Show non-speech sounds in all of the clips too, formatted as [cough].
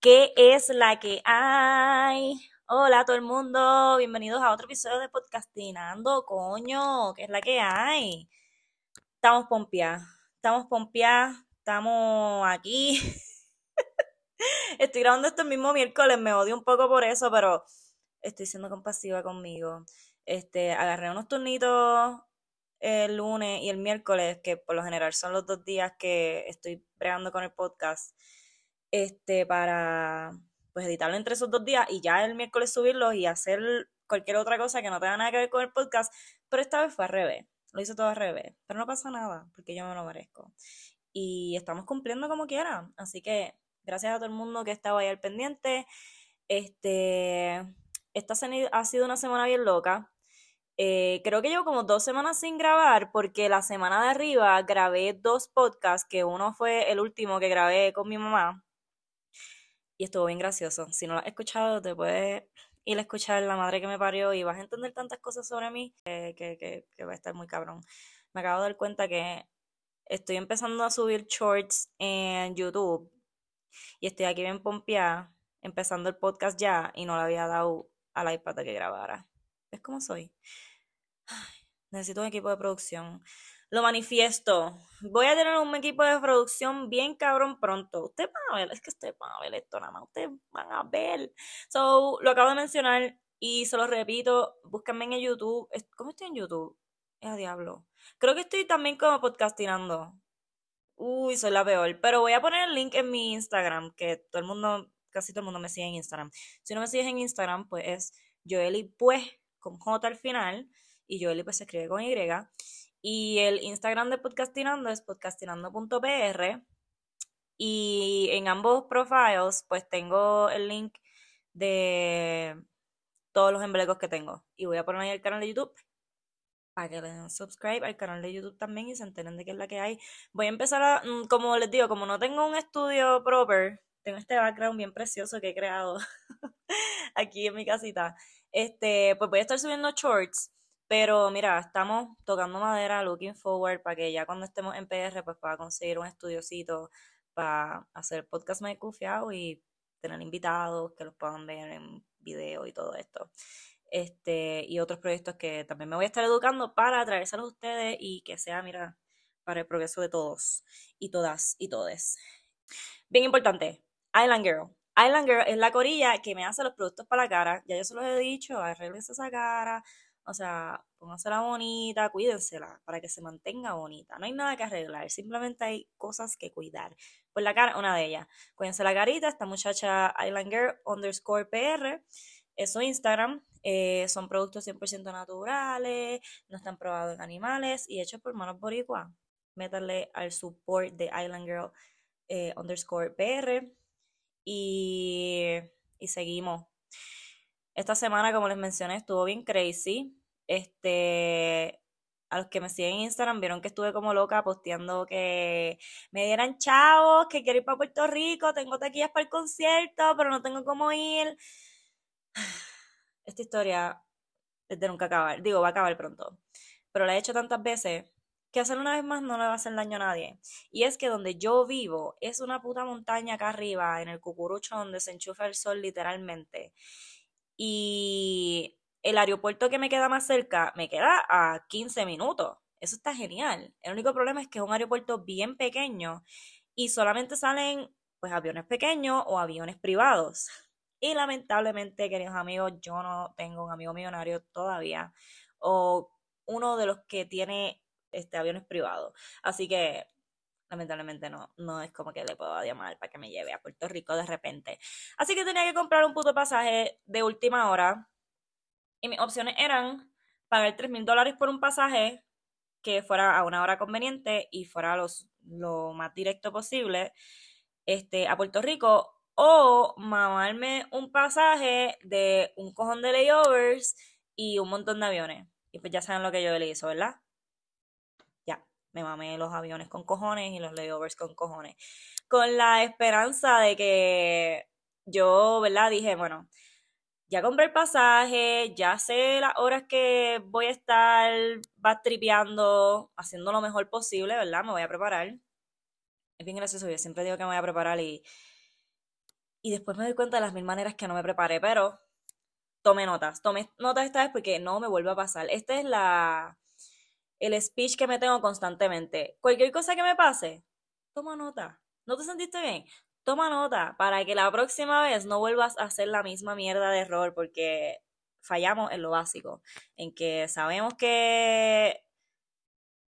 ¿Qué es la que hay? Hola a todo el mundo, bienvenidos a otro episodio de Podcastinando, coño, ¿qué es la que hay? Estamos pompeadas, estamos pompeadas, estamos aquí. [laughs] Estoy grabando esto el mismo miércoles, me odio un poco por eso, pero estoy siendo compasiva conmigo. Este, agarré unos turnitos el lunes y el miércoles, que por lo general son los dos días que estoy bregando con el podcast este, para pues editarlo entre esos dos días y ya el miércoles subirlo y hacer cualquier otra cosa que no tenga nada que ver con el podcast, pero esta vez fue al revés, lo hice todo al revés, pero no pasa nada, porque yo me lo merezco. Y estamos cumpliendo como quiera, así que gracias a todo el mundo que estaba ahí al pendiente. Este, esta ha sido una semana bien loca. Eh, creo que llevo como dos semanas sin grabar porque la semana de arriba grabé dos podcasts, que uno fue el último que grabé con mi mamá, y estuvo bien gracioso. Si no lo has escuchado, te puedes ir a escuchar La Madre que me parió y vas a entender tantas cosas sobre mí que, que, que, va a estar muy cabrón. Me acabo de dar cuenta que estoy empezando a subir shorts en YouTube y estoy aquí bien pompeada, empezando el podcast ya y no le había dado al iPad de que grabara. ¿Ves cómo soy? necesito un equipo de producción. Lo manifiesto. Voy a tener un equipo de producción bien cabrón pronto. Ustedes van a ver, es que ustedes van a ver esto nada más. Ustedes van a ver. So, lo acabo de mencionar y se lo repito. Búsquenme en YouTube. ¿Cómo estoy en YouTube? Es a diablo. Creo que estoy también como podcastinando. Uy, soy la peor. Pero voy a poner el link en mi Instagram, que todo el mundo, casi todo el mundo me sigue en Instagram. Si no me sigues en Instagram, pues es Joeli Pues, con J al final. Y Joeli pues se escribe con Y. Y el Instagram de Podcastinando es podcastinando.pr. Y en ambos profiles, pues tengo el link de todos los emblecos que tengo. Y voy a poner ahí el canal de YouTube para que le den subscribe al canal de YouTube también y se enteren de qué es la que hay. Voy a empezar a, mm, como les digo, como no tengo un estudio proper, tengo este background bien precioso que he creado [laughs] aquí en mi casita. Este, pues voy a estar subiendo shorts pero mira, estamos tocando madera, looking forward, para que ya cuando estemos en PR, pues pueda conseguir un estudiocito para hacer podcast más confiado y tener invitados que los puedan ver en video y todo esto. Este, y otros proyectos que también me voy a estar educando para traérselos a ustedes y que sea, mira, para el progreso de todos y todas y todes. Bien importante, Island Girl. Island Girl es la corilla que me hace los productos para la cara. Ya yo se los he dicho, arreglense esa cara, o sea, póngansela bonita, cuídensela para que se mantenga bonita. No hay nada que arreglar, simplemente hay cosas que cuidar. Pues la cara, una de ellas. Cuídense la carita, esta muchacha Island Girl underscore PR es su Instagram. Eh, son productos 100% naturales, no están probados en animales y hechos por manos boricua. Métanle al support de Island Girl eh, underscore PR y, y seguimos. Esta semana, como les mencioné, estuvo bien crazy. Este, a los que me siguen en Instagram vieron que estuve como loca posteando que me dieran chavos, que quiero ir para Puerto Rico, tengo taquillas para el concierto, pero no tengo cómo ir. [sighs] Esta historia es de nunca acabar. Digo, va a acabar pronto. Pero la he hecho tantas veces que hacer una vez más no le va a hacer daño a nadie. Y es que donde yo vivo es una puta montaña acá arriba, en el cucurucho donde se enchufa el sol literalmente. Y el aeropuerto que me queda más cerca me queda a 15 minutos. Eso está genial. El único problema es que es un aeropuerto bien pequeño y solamente salen pues aviones pequeños o aviones privados. Y lamentablemente, queridos amigos, yo no tengo un amigo millonario todavía o uno de los que tiene este aviones privados. Así que lamentablemente no, no es como que le puedo llamar para que me lleve a Puerto Rico de repente. Así que tenía que comprar un puto pasaje de última hora y mis opciones eran pagar 3 mil dólares por un pasaje que fuera a una hora conveniente y fuera los, lo más directo posible este, a Puerto Rico o mamarme un pasaje de un cojón de layovers y un montón de aviones. Y pues ya saben lo que yo le hizo, ¿verdad? Ya, me mamé los aviones con cojones y los layovers con cojones. Con la esperanza de que yo, ¿verdad? Dije, bueno, ya compré el pasaje, ya sé las horas que voy a estar tripeando, haciendo lo mejor posible, ¿verdad? Me voy a preparar. Es bien gracioso, yo siempre digo que me voy a preparar y, Y después me doy cuenta de las mil maneras que no me preparé, pero tome notas. Tome notas esta vez porque no me vuelve a pasar. Este es la el speech que me tengo constantemente. Cualquier cosa que me pase, toma nota. ¿No te sentiste bien? Toma nota para que la próxima vez no vuelvas a hacer la misma mierda de error porque fallamos en lo básico, en que sabemos que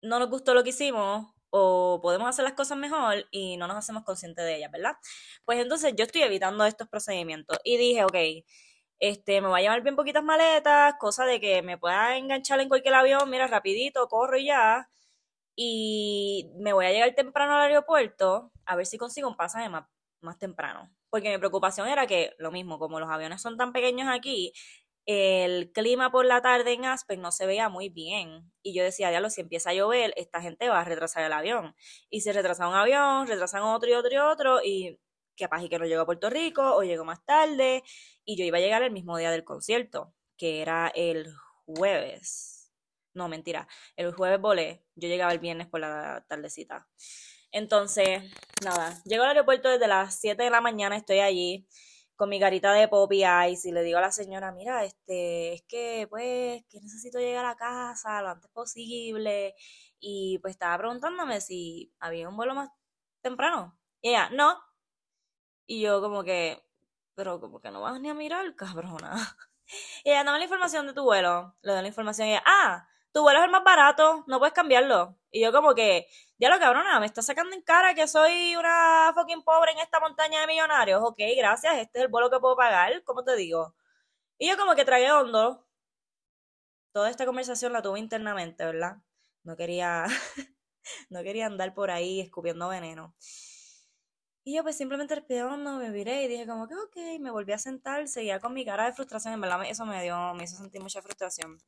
no nos gustó lo que hicimos o podemos hacer las cosas mejor y no nos hacemos conscientes de ellas, ¿verdad? Pues entonces yo estoy evitando estos procedimientos y dije, ok, este, me voy a llevar bien poquitas maletas, cosa de que me pueda enganchar en cualquier avión, mira, rapidito, corro y ya. Y me voy a llegar temprano al aeropuerto a ver si consigo un pasaje más, más temprano. Porque mi preocupación era que, lo mismo, como los aviones son tan pequeños aquí, el clima por la tarde en Aspen no se veía muy bien. Y yo decía, diablo, si empieza a llover, esta gente va a retrasar el avión. Y se retrasa un avión, retrasan otro y otro y otro, y capaz y que no llegó a Puerto Rico o llegó más tarde. Y yo iba a llegar el mismo día del concierto, que era el jueves. No, mentira. El jueves volé. Yo llegaba el viernes por la tardecita. Entonces, nada, llego al aeropuerto desde las 7 de la mañana, estoy allí con mi carita de Poppy Eyes y le digo a la señora, mira, este, es que pues que necesito llegar a casa lo antes posible y pues estaba preguntándome si había un vuelo más temprano. Y ella, no. Y yo como que, pero como que no vas ni a mirar, cabrona. [laughs] Y ella, dame la información de tu vuelo. Le doy la información y ella, ah, tu vuelo es el más barato, no puedes cambiarlo. Y yo como que, ya lo cabrona, me está sacando en cara que soy una fucking pobre en esta montaña de millonarios. Ok, gracias, este es el vuelo que puedo pagar, ¿cómo te digo? Y yo como que tragué hondo. Toda esta conversación la tuve internamente, ¿verdad? No quería, [laughs] no quería andar por ahí escupiendo veneno. Y yo pues simplemente respiré hondo, me viré y dije como que ok, me volví a sentar, seguía con mi cara de frustración, en verdad eso me dio, me hizo sentir mucha frustración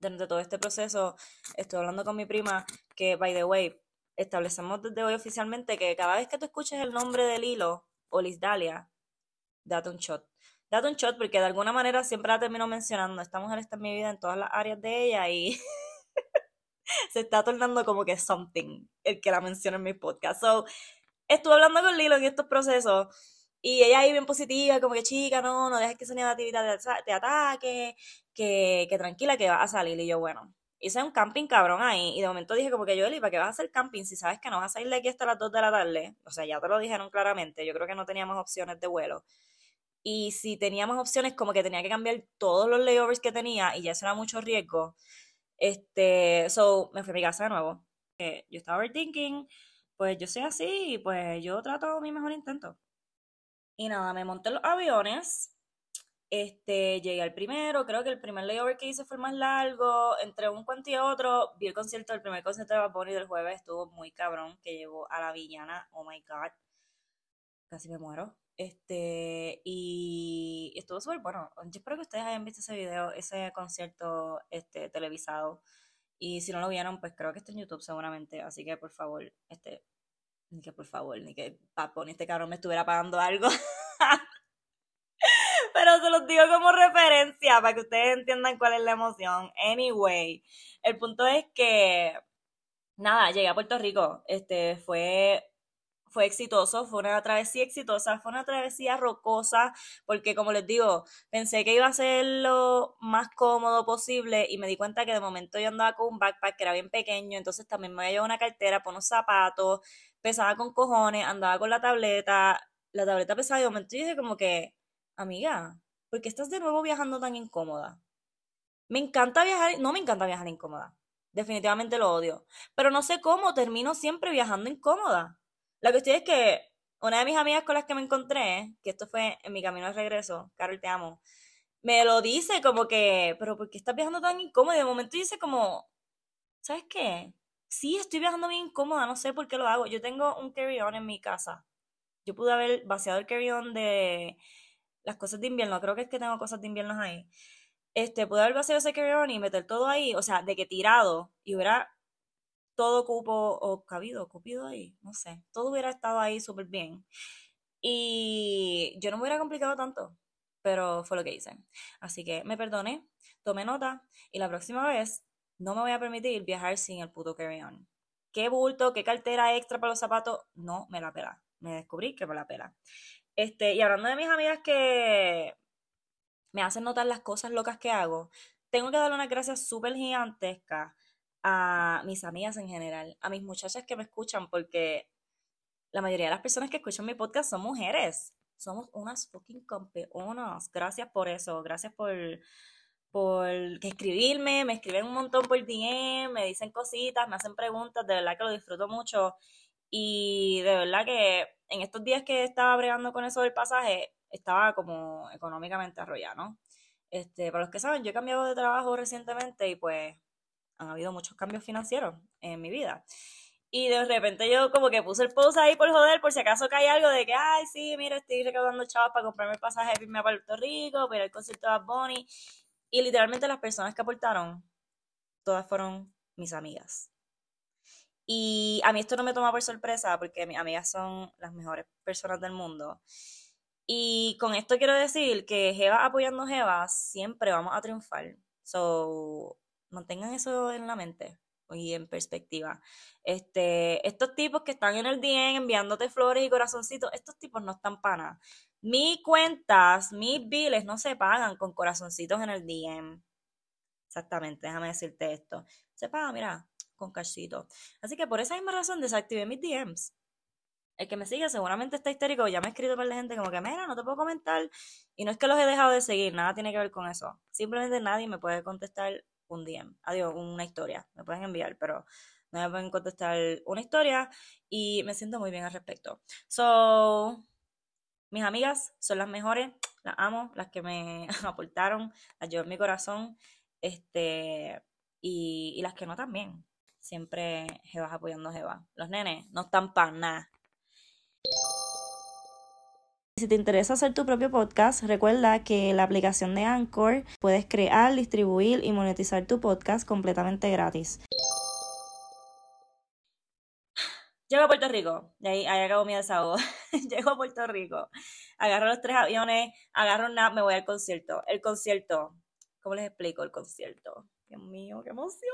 durante todo este proceso, estoy hablando con mi prima que, by the way, establecemos desde hoy oficialmente que cada vez que tú escuches el nombre del hilo o Lisdalia, date un shot. Date un shot porque de alguna manera siempre la termino mencionando. Esta mujer está en mi vida en todas las áreas de ella y [laughs] se está tornando como que something el que la menciona en mi podcast. So, estuve hablando con Lilo en estos procesos y ella ahí bien positiva, como que chica, no, no dejes que esa negatividad te, ataque, que, que tranquila, que va a salir. Y yo, bueno, hice un camping cabrón ahí. Y de momento dije como que yo, Eli, ¿para qué vas a hacer camping si sabes que no vas a salir de aquí hasta las 2 de la tarde? O sea, ya te lo dijeron claramente. Yo creo que no teníamos opciones de vuelo. Y si teníamos opciones, como que tenía que cambiar todos los layovers que tenía y ya eso era mucho riesgo. Este, so, me fui a mi casa de nuevo. Eh, yo estaba overthinking, pues yo soy así, pues yo trato mi mejor intento. Y nada, me monté los aviones. Este, llegué al primero, creo que el primer layover que hice fue el más largo, entre un cuento y otro, vi el concierto, el primer concierto de Bad Bunny del jueves estuvo muy cabrón, que llevó a la villana, oh my god, casi me muero. Este, y estuvo súper bueno. Yo espero que ustedes hayan visto ese video, ese concierto este, televisado. Y si no lo vieron, pues creo que está en YouTube seguramente. Así que por favor, este, ni que por favor, ni que Papón, este cabrón me estuviera pagando algo. [laughs] Pero se los digo como referencia para que ustedes entiendan cuál es la emoción. Anyway, el punto es que, nada, llegué a Puerto Rico. Este fue fue exitoso, fue una travesía exitosa, fue una travesía rocosa, porque como les digo, pensé que iba a ser lo más cómodo posible y me di cuenta que de momento yo andaba con un backpack que era bien pequeño, entonces también me había llevado una cartera, por unos zapatos, pesaba con cojones, andaba con la tableta, la tableta pesaba y de momento dije como que, amiga, ¿por qué estás de nuevo viajando tan incómoda? Me encanta viajar, no me encanta viajar incómoda, definitivamente lo odio, pero no sé cómo termino siempre viajando incómoda. La cuestión es que una de mis amigas con las que me encontré, que esto fue en mi camino de regreso, Carol, te amo, me lo dice como que, pero ¿por qué estás viajando tan incómoda? Y de momento dice como, ¿sabes qué? Sí, estoy viajando bien incómoda, no sé por qué lo hago. Yo tengo un carry-on en mi casa. Yo pude haber vaciado el carry-on de las cosas de invierno, creo que es que tengo cosas de invierno ahí. Este, pude haber vaciado ese carry-on y meter todo ahí, o sea, de que tirado y hubiera todo cupo o cabido, cupido ahí, no sé, todo hubiera estado ahí súper bien. Y yo no me hubiera complicado tanto, pero fue lo que hice. Así que me perdoné, tomé nota y la próxima vez no me voy a permitir viajar sin el puto carry-on. ¿Qué bulto, qué cartera extra para los zapatos? No me la pela. Me descubrí que me la pela. Este, y hablando de mis amigas que me hacen notar las cosas locas que hago, tengo que darle unas gracias súper gigantescas a mis amigas en general, a mis muchachas que me escuchan, porque la mayoría de las personas que escuchan mi podcast son mujeres. Somos unas fucking campeonas. Gracias por eso. Gracias por, por escribirme. Me escriben un montón por DM, me dicen cositas, me hacen preguntas. De verdad que lo disfruto mucho. Y de verdad que en estos días que estaba bregando con eso del pasaje, estaba como económicamente arrollado, ¿no? Este, para los que saben, yo he cambiado de trabajo recientemente y pues han habido muchos cambios financieros en mi vida. Y de repente yo como que puse el post ahí por joder, por si acaso cae algo de que, ay, sí, mira, estoy recaudando chavos para comprarme el pasaje de irme a Puerto Rico, para ir al concierto de Bad. Y literalmente las personas que aportaron, todas fueron mis amigas. Y a mí esto no me toma por sorpresa porque mis amigas son las mejores personas del mundo. Y con esto quiero decir que Jeva apoyando Jeva siempre vamos a triunfar. So, mantengan eso en la mente y en perspectiva. Este, estos tipos que están en el DM enviándote flores y corazoncitos, estos tipos no están para Mis cuentas, mis biles no se pagan con corazoncitos en el DM. Exactamente, déjame decirte esto. Se paga, mira, con cachito. Así que por esa misma razón desactivé mis DMs. El que me sigue seguramente está histérico, ya me ha escrito para la gente como que, mira, no te puedo comentar. Y no es que los he dejado de seguir, nada tiene que ver con eso. Simplemente nadie me puede contestar un DM, adiós, una historia. Me pueden enviar, pero no me pueden contestar una historia y me siento muy bien al respecto. So, mis amigas son las mejores, las amo, las que me [laughs] aportaron, las llevo mi corazón, este, y, las que no también. Siempre Jebas apoyando a Jeva. Los nenes no están para nada. Si te interesa hacer tu propio podcast, recuerda que la aplicación de Anchor puedes crear, distribuir y monetizar tu podcast completamente gratis. Llego a Puerto Rico, y ahí, ahí acabo mi desahogo. [laughs] Llego a Puerto Rico, agarro los tres aviones, agarro una, me voy al concierto. El concierto, ¿cómo les explico el concierto? Dios mío, qué emoción.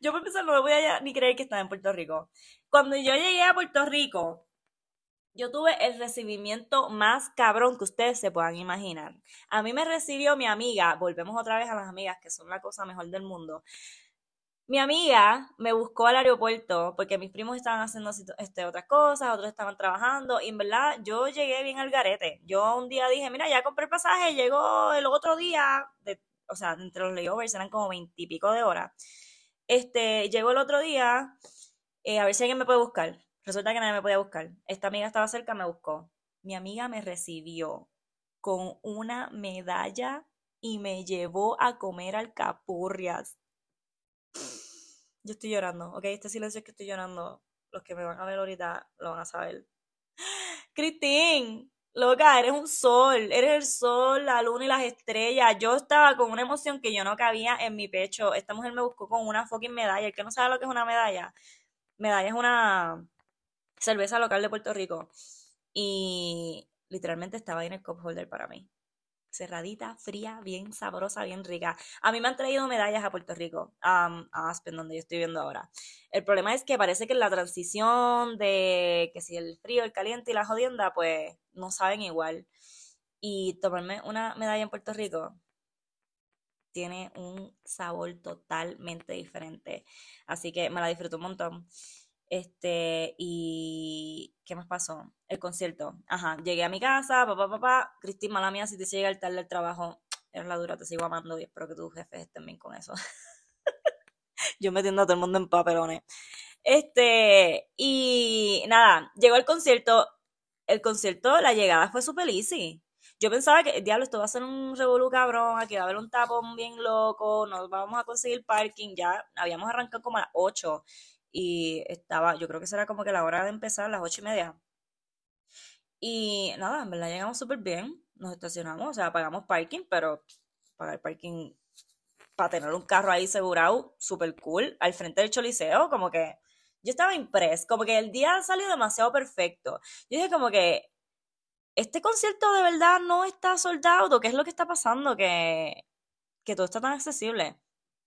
Yo por empezar no me voy a ni creer que estaba en Puerto Rico. Cuando yo llegué a Puerto Rico, yo tuve el recibimiento más cabrón que ustedes se puedan imaginar. A mí me recibió mi amiga, volvemos otra vez a las amigas, que son la cosa mejor del mundo. Mi amiga me buscó al aeropuerto porque mis primos estaban haciendo este, otras cosas, otros estaban trabajando y en verdad yo llegué bien al garete. Yo un día dije, mira, ya compré el pasaje, llegó el otro día, de, o sea, entre los layovers eran como veintipico de horas. Este, llegó el otro día, eh, a ver si alguien me puede buscar. Resulta que nadie me podía buscar. Esta amiga estaba cerca, me buscó. Mi amiga me recibió con una medalla y me llevó a comer alcapurrias. Yo estoy llorando, ¿ok? Este silencio es que estoy llorando. Los que me van a ver ahorita lo van a saber. [gasps] Cristín, loca, eres un sol, eres el sol, la luna y las estrellas. Yo estaba con una emoción que yo no cabía en mi pecho. Esta mujer me buscó con una fucking medalla. El que no sabe lo que es una medalla, medalla es una cerveza local de Puerto Rico. Y literalmente estaba ahí en el cup holder para mí. Cerradita, fría, bien sabrosa, bien rica. A mí me han traído medallas a Puerto Rico, a Aspen, donde yo estoy viendo ahora. El problema es que parece que en la transición de que si el frío, el caliente y la jodienda, pues no saben igual. Y tomarme una medalla en Puerto Rico tiene un sabor totalmente diferente. Así que me la disfruto un montón. Este, y ¿qué más pasó? El concierto. Ajá, llegué a mi casa, papá, papá, Cristina, mala mía, si te llega el tarde del trabajo, eres la dura, te sigo amando y espero que tus jefes estén bien con eso. [laughs] Yo metiendo a todo el mundo en papelones. Este, y nada, llegó el concierto. El concierto, la llegada fue super easy. Yo pensaba que, diablo, esto va a ser un revolú cabrón, aquí va a haber un tapón bien loco, no vamos a conseguir parking, ya habíamos arrancado como a las 8 y estaba, yo creo que será como que la hora de empezar, las ocho y media. Y nada, en verdad llegamos súper bien, nos estacionamos, o sea, pagamos parking, pero pagar parking para tener un carro ahí asegurado, súper cool, al frente del choliseo, como que yo estaba impress, como que el día salió demasiado perfecto. Yo dije como que este concierto de verdad no está soldado, ¿qué es lo que está pasando? Que, que todo está tan accesible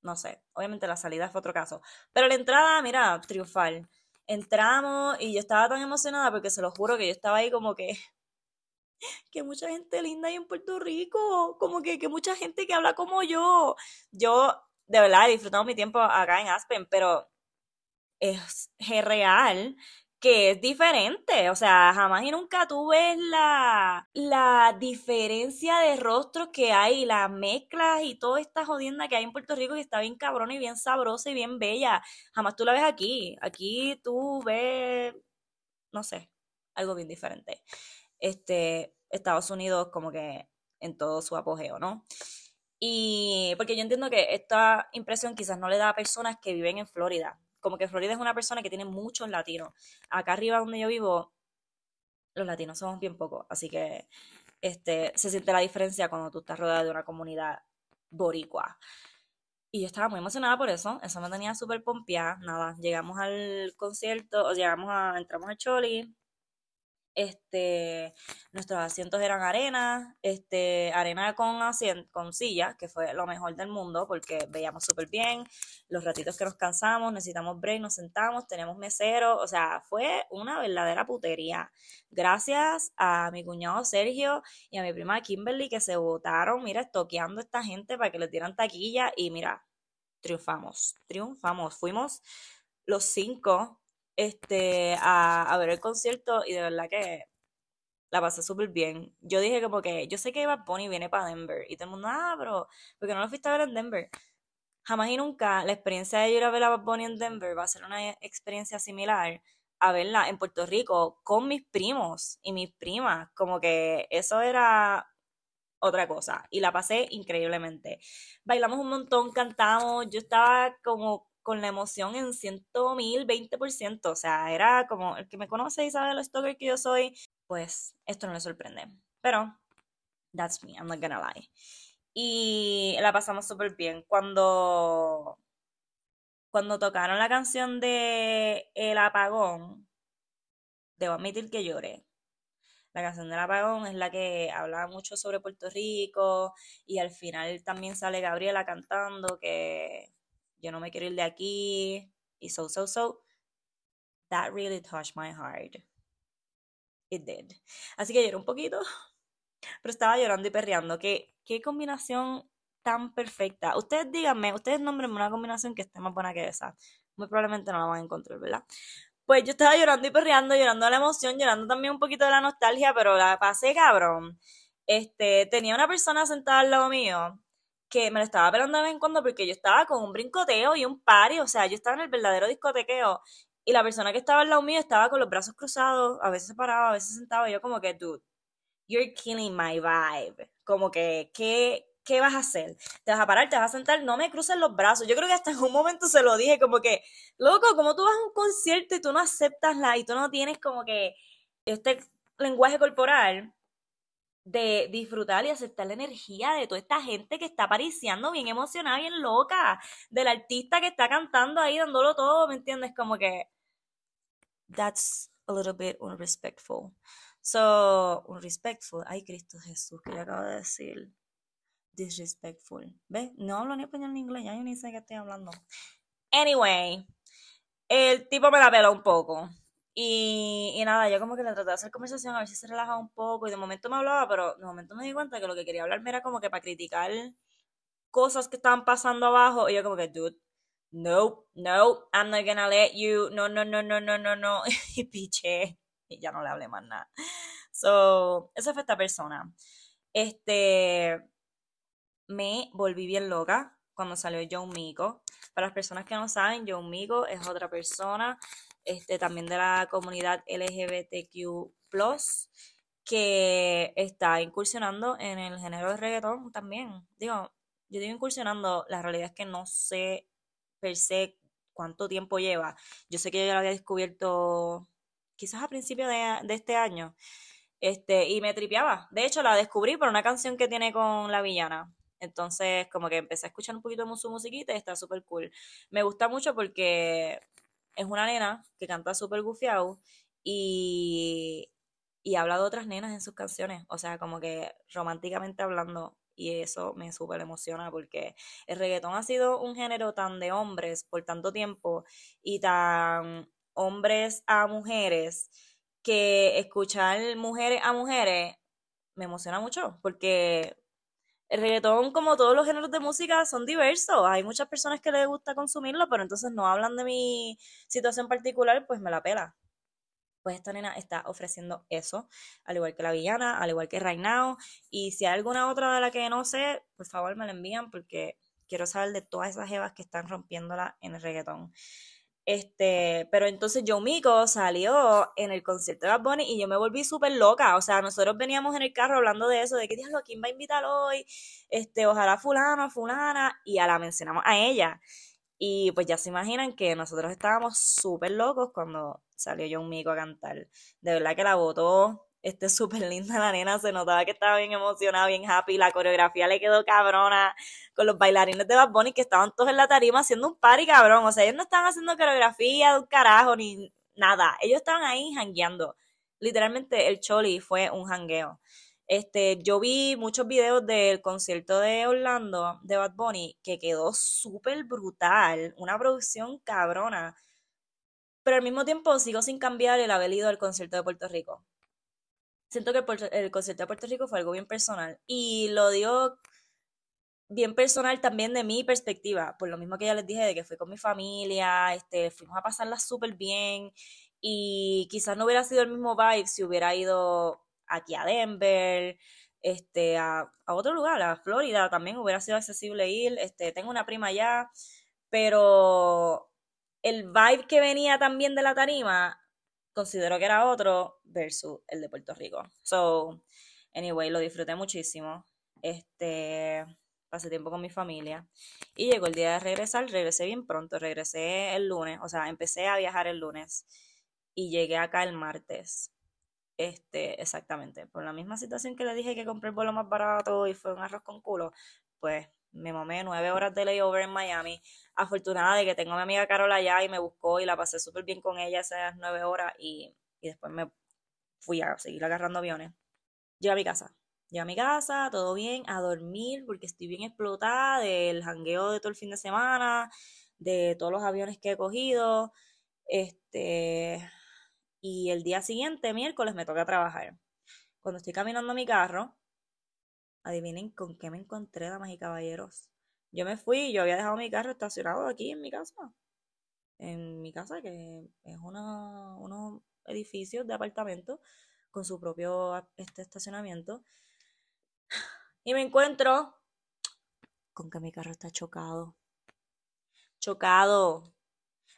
no sé, obviamente la salida fue otro caso. Pero la entrada, mira, triunfal. Entramos y yo estaba tan emocionada porque se lo juro que yo estaba ahí como que [laughs] que mucha gente linda hay en Puerto Rico, como que, que mucha gente que habla como yo. Yo, de verdad, he disfrutado mi tiempo acá en Aspen, pero es real que es diferente, o sea, jamás y nunca tú ves la, la diferencia de rostros que hay, las mezclas y toda esta jodienda que hay en Puerto Rico que está bien cabrona y bien sabrosa y bien bella, jamás tú la ves aquí, aquí tú ves, no sé, algo bien diferente. Este, Estados Unidos como que en todo su apogeo, ¿no? Y porque yo entiendo que esta impresión quizás no le da a personas que viven en Florida, como que Florida es una persona que tiene muchos latinos. Acá arriba donde yo vivo, los latinos somos bien pocos, así que este, se siente la diferencia cuando tú estás rodeado de una comunidad boricua. Y yo estaba muy emocionada por eso, eso me tenía súper pompeada. Nada, llegamos al concierto, o llegamos a, entramos al Choli, este, nuestros asientos eran arena, este, arena con, con silla, que fue lo mejor del mundo porque veíamos súper bien, los ratitos que nos cansamos, necesitamos break, nos sentamos, tenemos mesero, o sea, fue una verdadera putería. Gracias a mi cuñado Sergio y a mi prima Kimberly que se votaron, mira, estoqueando a esta gente para que les dieran taquilla y mira, triunfamos, triunfamos, fuimos los cinco este, a, ver el concierto y de verdad que la pasé súper bien. Yo dije como que, yo sé que Bad Bunny viene para Denver y todo el mundo, ah, pero, porque no lo fuiste a ver en Denver? Jamás y nunca la experiencia de ir a ver a Bad Bunny en Denver va a ser una experiencia similar a verla en Puerto Rico con mis primos y mis primas. Como que eso era otra cosa y la pasé increíblemente. Bailamos un montón, cantamos, yo estaba como con la emoción en ciento mil, veinte por ciento. O sea, era como el que me conoce y sabe lo stalker que yo soy, pues esto no le sorprende. Pero, that's me, I'm not gonna lie. Y la pasamos súper bien. Cuando, cuando tocaron la canción de El Apagón, debo admitir que lloré. La canción del apagón es la que habla mucho sobre Puerto Rico y al final también sale Gabriela cantando que yo no me quiero ir de aquí, y so, so, so. That really touched my heart. It did. Así que lloré un poquito, [laughs] pero estaba llorando y perreando. ¿Qué, qué combinación tan perfecta. Ustedes díganme, ustedes nombrenme una combinación que esté más buena que esa. Muy probablemente no la van a encontrar, ¿verdad? Pues yo estaba llorando y perreando, llorando la emoción, llorando también un poquito de la nostalgia, pero la pasé cabrón. Este, tenía una persona sentada al lado mío que me lo estaba pelando de vez en cuando porque yo estaba con un brincoteo y un party, o sea, yo estaba en el verdadero discotequeo y la persona que estaba al lado mío estaba con los brazos cruzados, a veces se paraba, a veces sentaba, y yo como que, dude, you're killing my vibe, como que, ¿qué, ¿qué vas a hacer? ¿Te vas a parar? ¿Te vas a sentar? No me cruces los brazos. Yo creo que hasta en un momento se lo dije, como que, loco, como tú vas a un concierto y tú no aceptas la, y tú no tienes como que este lenguaje corporal, de disfrutar y aceptar la energía de toda esta gente que está apareciendo bien emocionada, bien loca, del artista que está cantando ahí, dándolo todo, ¿me entiendes? Como que that's a little bit unrespectful. So, unrespectful, ay Cristo Jesús, que le acabo de decir. Disrespectful. ¿Ves? No hablo ni español ni inglés, ya yo ni sé qué estoy hablando. Anyway, el tipo me la pela un poco. Y, nada, yo como que le traté de hacer conversación a ver si se relajaba un poco y de momento me hablaba, pero de momento me di cuenta que lo que quería hablarme era como que para criticar cosas que estaban pasando abajo y yo como que, dude, no, no, I'm not gonna let you, no, no, no, no, no, no, no, [laughs] y piché y ya no le hablé más nada. So, esa fue esta persona. Este, me volví bien loca cuando salió John Mico. Para las personas que no saben, John Mico es otra persona este, también de la comunidad LGBTQ, que está incursionando en el género de reggaetón también. Digo, yo digo incursionando, la realidad es que no sé per se cuánto tiempo lleva. Yo sé que yo ya lo había descubierto quizás a principios de, de, este año. Este, y me tripeaba. De hecho, la descubrí por una canción que tiene con la villana. Entonces, como que empecé a escuchar un poquito de su musiquita y está súper cool. Me gusta mucho porque es una nena que canta súper gufiado y, y habla de otras nenas en sus canciones, o sea, como que románticamente hablando, y eso me súper emociona porque el reggaetón ha sido un género tan de hombres por tanto tiempo y tan hombres a mujeres que escuchar mujeres a mujeres me emociona mucho porque el reggaetón, como todos los géneros de música, son diversos. Hay muchas personas que les gusta consumirlo, pero entonces no hablan de mi situación particular, pues me la pela. Pues esta nena está ofreciendo eso, al igual que la villana, al igual que Right. Y si hay alguna otra de la que no sé, por favor me la envían porque quiero saber de todas esas jevas que están rompiéndola en el reggaetón. Este, pero entonces Joe Mico salió en el concierto de Bad Bunny y yo me volví súper loca. O sea, nosotros veníamos en el carro hablando de eso, de que diablo, ¿quién va a invitar hoy? Este, ojalá fulano, fulana, y a la mencionamos a ella. Y pues ya se imaginan que nosotros estábamos súper locos cuando salió John Mico a cantar. De verdad que la votó este súper linda la nena, se notaba que estaba bien emocionada, bien happy, la coreografía le quedó cabrona con los bailarines de Bad Bunny que estaban todos en la tarima haciendo un party cabrón, o sea, ellos no estaban haciendo coreografía de un carajo ni nada, ellos estaban ahí jangueando. Literalmente el choli fue un jangueo. Este, yo vi muchos videos del concierto de Orlando de Bad Bunny que quedó súper brutal, una producción cabrona. Pero al mismo tiempo sigo sin cambiar el haber ido al concierto de Puerto Rico siento que el, concierto de Puerto Rico fue algo bien personal. Y lo digo bien personal también de mi perspectiva, por lo mismo que ya les dije, de que fui con mi familia, este, fuimos a pasarla súper bien y quizás no hubiera sido el mismo vibe si hubiera ido aquí a Denver, este, a, a otro lugar, a Florida también hubiera sido accesible ir, este, tengo una prima allá, pero el vibe que venía también de la tarima considero que era otro versus el de Puerto Rico. So, anyway, lo disfruté muchísimo. Este, pasé tiempo con mi familia y llegó el día de regresar, regresé bien pronto, regresé el lunes, o sea, empecé a viajar el lunes y llegué acá el martes. Este, exactamente, por la misma situación que le dije que compré el vuelo más barato y fue un arroz con culo, pues me mamé nueve horas de layover en Miami. Afortunada de que tengo a mi amiga Carola allá y me buscó y la pasé súper bien con ella esas nueve horas y, después me fui a seguir agarrando aviones. Llegué a mi casa. Llegué a mi casa, todo bien, a dormir porque estoy bien explotada del jangueo de todo el fin de semana, de todos los aviones que he cogido. Este, y el día siguiente, miércoles, me toca trabajar. Cuando estoy caminando a mi carro, Adivinen con qué me encontré, damas y caballeros. Yo me fui, yo había dejado mi carro estacionado aquí en mi casa. En mi casa, que es una, unos edificios de apartamentos con su propio este estacionamiento. Y me encuentro con que mi carro está chocado. Chocado.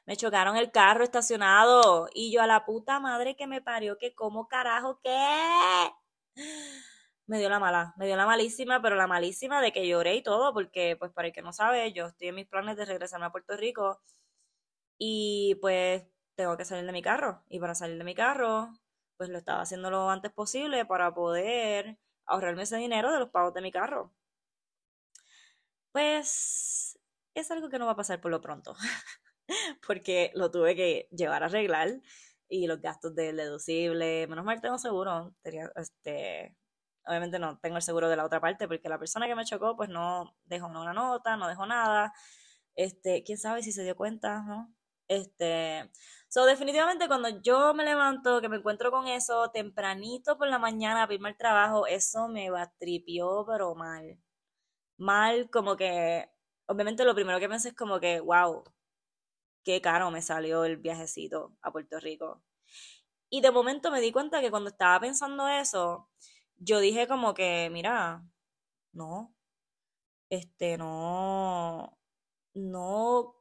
Me chocaron el carro estacionado. Y yo a la puta madre que me parió, que como carajo, ¿qué? Me dio la mala, me dio la malísima, pero la malísima de que lloré y todo, porque pues para el que no sabe, yo estoy en mis planes de regresarme a Puerto Rico y pues tengo que salir de mi carro. Y para salir de mi carro, pues lo estaba haciendo lo antes posible para poder ahorrarme ese dinero de los pagos de mi carro. Pues es algo que no va a pasar por lo pronto, [laughs] porque lo tuve que llevar a arreglar y los gastos del deducible, menos mal tengo seguro, tenía, este, obviamente no tengo el seguro de la otra parte porque la persona que me chocó pues no dejó una nota, no dejó nada. Este, quién sabe si se dio cuenta, ¿no? Este, so definitivamente cuando yo me levanto, que me encuentro con eso tempranito por la mañana a irme al trabajo, eso me va tripió pero mal. Mal como que obviamente lo primero que pensé es como que wow, qué caro me salió el viajecito a Puerto Rico. Y de momento me di cuenta que cuando estaba pensando eso, yo dije como que, mira, no, este, no, no,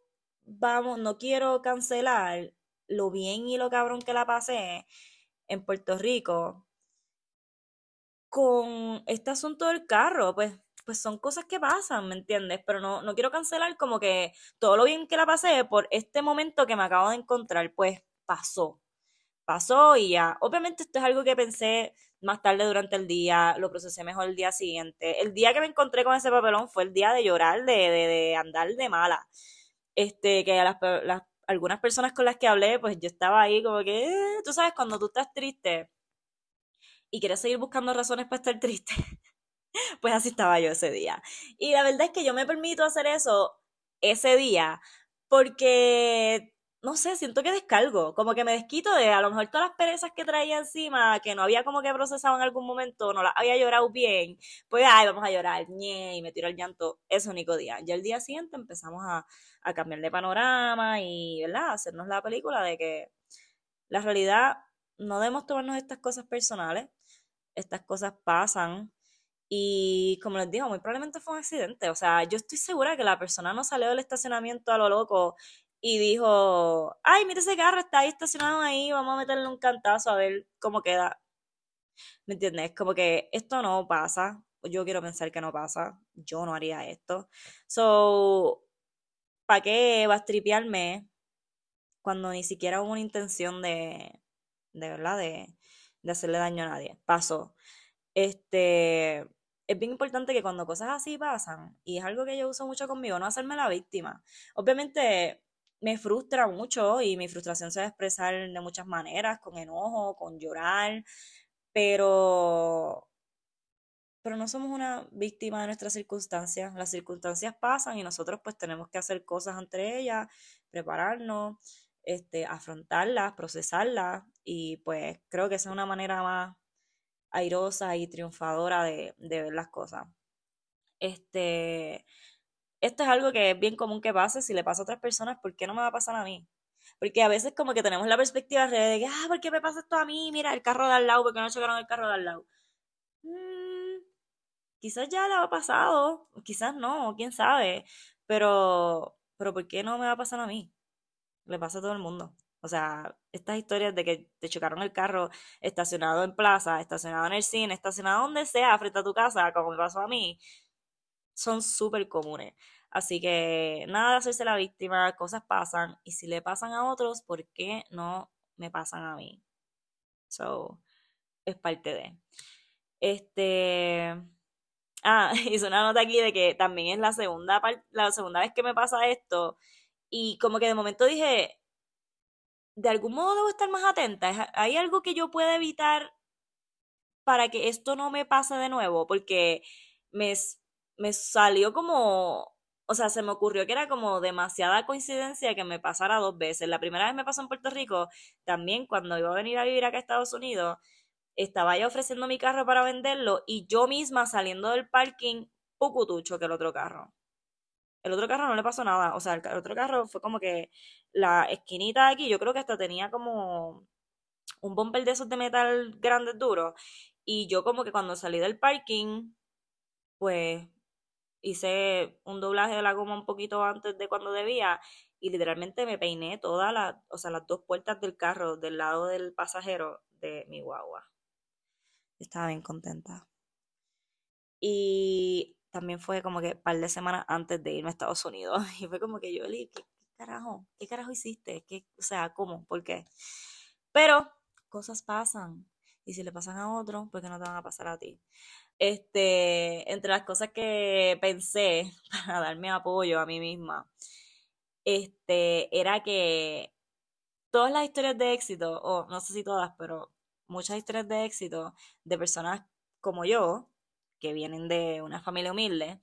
vamos, no quiero cancelar lo bien y lo cabrón que la pasé en Puerto Rico con este asunto del carro, pues, pues son cosas que pasan, ¿me entiendes? Pero no, no quiero cancelar como que todo lo bien que la pasé por este momento que me acabo de encontrar, pues pasó pasó y ya. Obviamente esto es algo que pensé más tarde durante el día, lo procesé mejor el día siguiente. El día que me encontré con ese papelón fue el día de llorar, de, de, de andar de mala. Este, que las, las, algunas personas con las que hablé, pues yo estaba ahí como que, eh", tú sabes, cuando tú estás triste y quieres seguir buscando razones para estar triste, [laughs] pues así estaba yo ese día. Y la verdad es que yo me permito hacer eso ese día porque no sé, siento que descargo, como que me desquito de a lo mejor todas las perezas que traía encima, que no había como que procesado en algún momento, no las había llorado bien, pues ay, vamos a llorar, ñe, y me tiro el llanto ese único día. Ya el día siguiente empezamos a, a cambiar de panorama y, ¿verdad? Hacernos la película de que la realidad no debemos tomarnos estas cosas personales, estas cosas pasan, y como les digo, muy probablemente fue un accidente. O sea, yo estoy segura que la persona no salió del estacionamiento a lo loco y dijo, ay, mira ese carro, está ahí estacionado ahí, vamos a meterle un cantazo a ver cómo queda. ¿Me entiendes? Como que esto no pasa. Yo quiero pensar que no pasa. Yo no haría esto. So, ¿para qué vas a tripearme cuando ni siquiera hubo una intención de, de verdad, de, de hacerle daño a nadie? Pasó. Este, es bien importante que cuando cosas así pasan, y es algo que yo uso mucho conmigo, no hacerme la víctima. Obviamente me frustra mucho y mi frustración se va a expresar de muchas maneras, con enojo, con llorar, pero pero no somos una víctima de nuestras circunstancias. Las circunstancias pasan y nosotros pues tenemos que hacer cosas entre ellas, prepararnos, este, afrontarlas, procesarlas y pues creo que esa es una manera más airosa y triunfadora de, ver las cosas. Este, esto es algo que es bien común que pase, si le pasa a otras personas, ¿por qué no me va a pasar a mí? Porque a veces como que tenemos la perspectiva de que, ah, ¿por qué me pasa esto a mí? Mira, el carro de al lado, ¿por qué no chocaron el carro de al lado? Mm, quizás ya le ha pasado, quizás no, quién sabe, pero, pero ¿por qué no me va a pasar a mí? Le pasa a todo el mundo. O sea, estas historias de que te chocaron el carro estacionado en plaza, estacionado en el cine, estacionado donde sea, frente a tu casa, como me pasó a mí, son súper comunes. Así que nada de hacerse la víctima, cosas pasan y si le pasan a otros, ¿por qué no me pasan a mí? So, es parte de. Este. Ah, [laughs] hice una nota aquí de que también es la segunda, la segunda vez que me pasa esto. Y como que de momento dije, de algún modo debo estar más atenta. ¿Hay algo que yo pueda evitar para que esto no me pase de nuevo? Porque me, me salió como, o sea, se me ocurrió que era como demasiada coincidencia que me pasara dos veces. La primera vez me pasó en Puerto Rico, también cuando iba a venir a vivir acá a Estados Unidos, estaba ya ofreciendo mi carro para venderlo y yo misma saliendo del parking, pucutucho que el otro carro. El otro carro no le pasó nada, o sea, el, otro carro fue como que la esquinita de aquí, yo creo que hasta tenía como un bumper de esos de metal grandes duros. Y yo como que cuando salí del parking, pues hice un doblaje de la goma un poquito antes de cuando debía y literalmente me peiné todas las, o sea, las dos puertas del carro del lado del pasajero de mi guagua. Estaba bien contenta. Y también fue como que un par de semanas antes de irme a Estados Unidos. [laughs] Y fue como que yo, ¿qué, qué carajo? ¿Qué carajo hiciste? ¿Qué, o sea, ¿cómo? ¿Por qué? Pero cosas pasan. Y si le pasan a otro, ¿por qué no te van a pasar a ti? Este, entre las cosas que pensé [laughs] para darme apoyo a mí misma, este, era que todas las historias de éxito, o no sé si todas, pero muchas historias de éxito de personas como yo, que vienen de una familia humilde,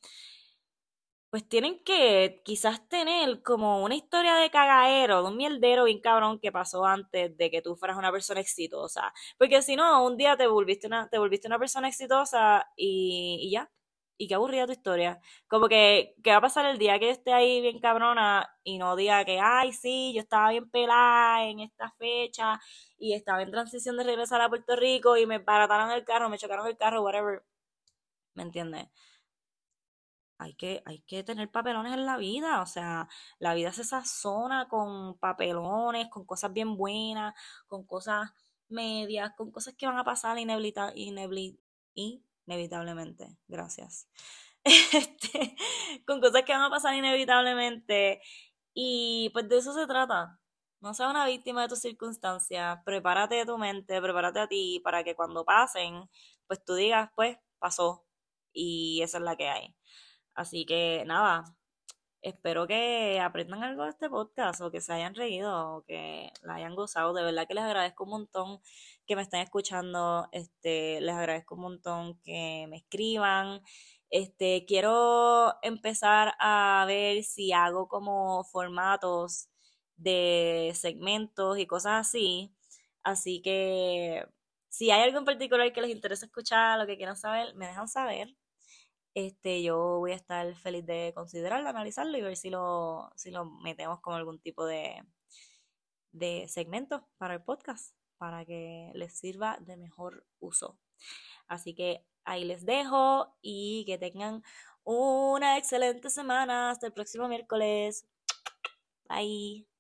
pues tienen que quizás tener como una historia de cagadero, de un mierdero bien cabrón que pasó antes de que tú fueras una persona exitosa. Porque si no, un día te volviste una, te volviste una persona exitosa y, y ya. Y qué aburrida tu historia. Como que, ¿qué va a pasar el día que yo esté ahí bien cabrona y no diga que, ay, sí, yo estaba bien pelada en esta fecha y estaba en transición de regresar a Puerto Rico y me barataron el carro, me chocaron el carro, whatever ¿me entiendes? Hay que, hay que tener papelones en la vida, o sea, la vida se sazona con papelones, con cosas bien buenas, con cosas medias, con cosas que van a pasar inevita, inevitablemente, gracias. [laughs] Este, con cosas que van a pasar inevitablemente y pues de eso se trata. No seas una víctima de tus circunstancias, prepárate de tu mente, prepárate a ti para que cuando pasen, pues tú digas, pues pasó, y esa es la que hay. Así que nada, espero que aprendan algo de este podcast o que se hayan reído o que la hayan gozado. De verdad que les agradezco un montón que me estén escuchando. Este, les agradezco un montón que me escriban. Este, quiero empezar a ver si hago como formatos de segmentos y cosas así. Así que si hay algo en particular que les interesa escuchar, lo que quieran saber, me dejan saber. Este, yo voy a estar feliz de considerarlo, analizarlo y ver si lo, si lo metemos como algún tipo de, de segmento para el podcast, para que les sirva de mejor uso. Así que ahí les dejo y que tengan una excelente semana. Hasta el próximo miércoles. Bye.